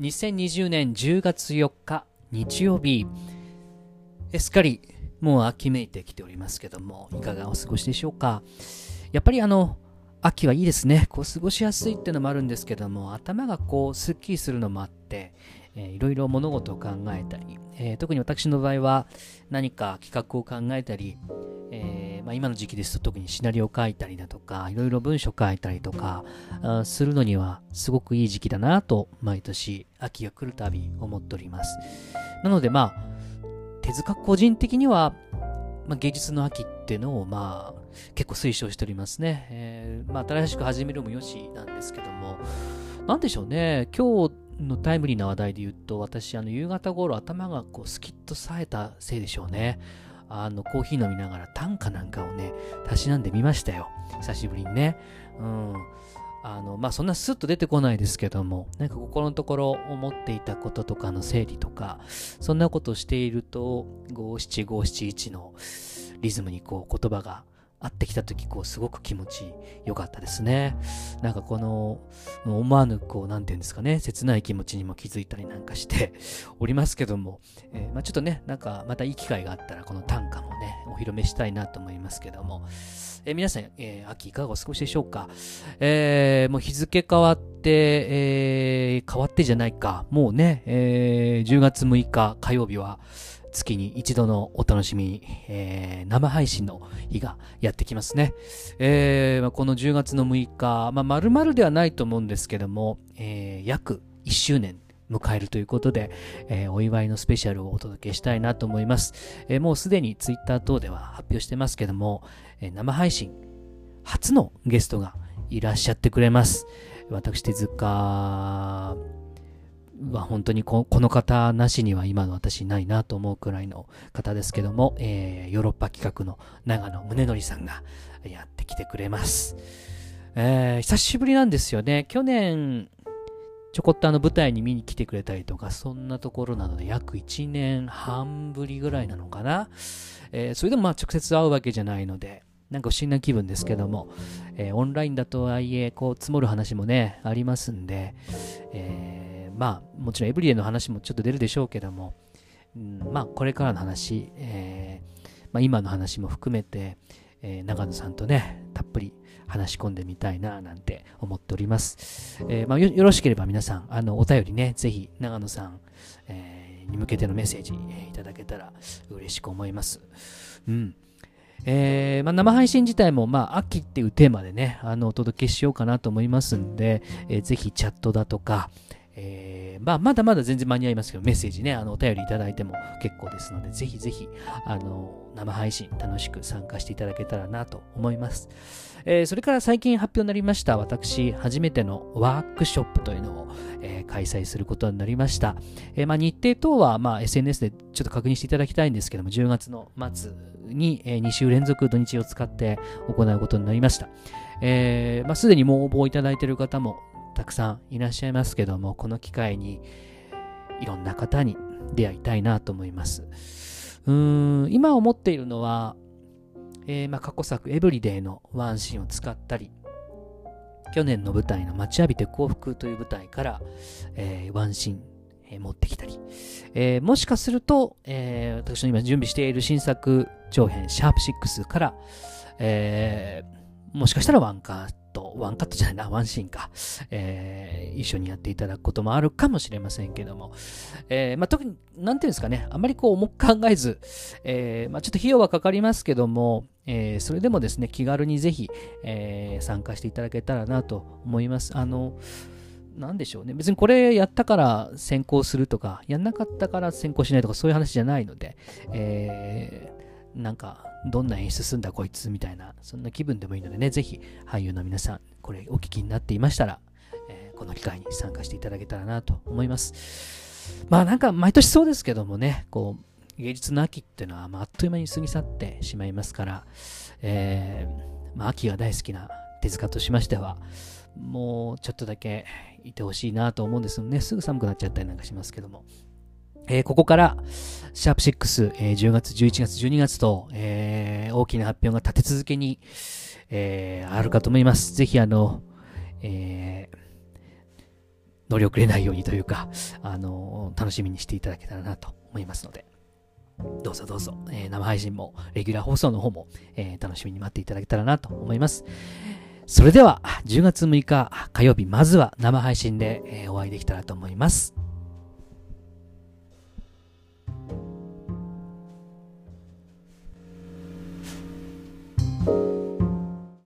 2020年10月4日日曜日。すっかりもう秋めいてきておりますけどもいかがお過ごしでしょうか？やっぱりあの秋はいいですね。こう過ごしやすいっていうのもあるんですけども頭がこうすっきりするのもあってえー、いろいろ物事を考えたり、えー、特に私の場合は何か企画を考えたり、まあ、今の時期ですと特にシナリオ書いたりだとかいろいろ文章書いたりとかするのにはすごくいい時期だなと毎年秋が来るたび思っております。なのでまあ手塚個人的には、まあ、芸術の秋っていうのをまあ結構推奨しておりますね、えまあ、新しく始めるもよしなんですけども。なんでしょうね。今日のタイムリーな話題で言うと、私、あの、夕方頃頭がこう、スキッと冴えたせいでしょうね。あの、コーヒー飲みながら短歌なんかをね、たしなんでみましたよ。久しぶりにね。うん。あの、まあ、そんなスッと出てこないですけども、なんか心のところ思っていたこととかの整理とか、そんなことをしていると、五七五七一のリズムにこう言葉が会ってきた時こうすごく気持ちよかったですね。なんかこの思わぬこう何て言うんですかね切ない気持ちにも気づいたりなんかして おりますけども、えー、まあ、ちょっとねなんかまたいい機会があったらこの短歌もねお披露目したいなと思いますけども、えー、皆さん、えー、秋いかがお過ごしでしょうか、えもう日付変わって、え変わってじゃないか。もうね、え10月6日火曜日は月に一度のお楽しみ、えー、生配信の日がやってきますね。えー、この10月の6日、まあ、丸々ではないと思うんですけども、えー、約1周年迎えるということで、えー、お祝いのスペシャルをお届けしたいなと思います。えー、もうすでにツイッター等では発表してますけども、えー、生配信初のゲストがいらっしゃってくれます。私手塚は本当にこの方なしには今の私ないなと思うくらいの方ですけども、えー、ヨーロッパ企画の長野宗則さんがやってきてくれます。えー、久しぶりなんですよね。去年、ちょこっとあの舞台に見に来てくれたりとか、そんなところなので約1年半ぶりぐらいなのかな。えー、それでもまあ直接会うわけじゃないので、なんか不思議な気分ですけども、えー、オンラインだとはいえ、こう積もる話もね、ありますんで、えーまあ、もちろんエブリデイの話もちょっと出るでしょうけども、うん、まあ、これからの話、えー、まあ、今の話も含めて、えー、長野さんとね、たっぷり話し込んでみたいな、なんて思っております。えー、まあ、よろしければ皆さん、あの、お便りね、ぜひ、長野さん、えに向けてのメッセージ、えいただけたら嬉しく思います。うん。えー、まあ、生配信自体も、まあ、秋っていうテーマでね、あの、お届けしようかなと思いますんで、えー、ぜひチャットだとか、えー、まあ、まだまだ全然間に合いますけど、メッセージね、あの、お便りいただいても結構ですので、ぜひぜひ、あの、生配信楽しく参加していただけたらなと思います。えー、それから最近発表になりました、私、初めてのワークショップというのを、えー、開催することになりました。えー、まあ、日程等は、まあ、SNS でちょっと確認していただきたいんですけども、10月の末に、えー、2週連続土日を使って行うことになりました。えー、まあ、すでにもう応募いただいている方もたくさんいらっしゃいますけども、この機会にいろんな方に出会いたいなと思います。うーん、今思っているのは、えー、まあ、過去作エブリデイのワンシーンを使ったり、去年の舞台の待ちわびて幸福という舞台から、えー、ワンシーン、え、持ってきたり、えー、もしかすると、え私の今準備している新作長編シャープ6から、えもしかしたらワンカート、ワンカットじゃないな、ワンシーンか、えー、一緒にやっていただくこともあるかもしれませんけども、えー、まあ、特に、なんていうんですかね、あまりこう重く考えず、えー、まあ、ちょっと費用はかかりますけども、えー、それでもですね、気軽にぜひ、えー、参加していただけたらなと思います。あの、なんでしょうね。別にこれやったから先行するとか、やんなかったから先行しないとか、そういう話じゃないので、えー、なんか、どんな演出すんだこいつみたいな、そんな気分でもいいのでね、ぜひ俳優の皆さん、これお聞きになっていましたら、えー、この機会に参加していただけたらなと思います。まあなんか毎年そうですけどもね、こう、芸術の秋っていうのは、まあ、あっという間に過ぎ去ってしまいますから、えー、まあ、秋が大好きな手塚としましては、もうちょっとだけいてほしいなと思うんですよね。すぐ寒くなっちゃったりなんかしますけども。えー、ここから、シャープ6、えー、10月、11月、12月と、えー、大きな発表が立て続けに、えー、あるかと思います。ぜひ、あの、えー、乗り遅れないようにというか、あの、楽しみにしていただけたらなと思いますので、どうぞどうぞ、えー、生配信も、レギュラー放送の方も、えー、楽しみに待っていただけたらなと思います。それでは、10月6日火曜日、まずは生配信で、えー、お会いできたらと思います。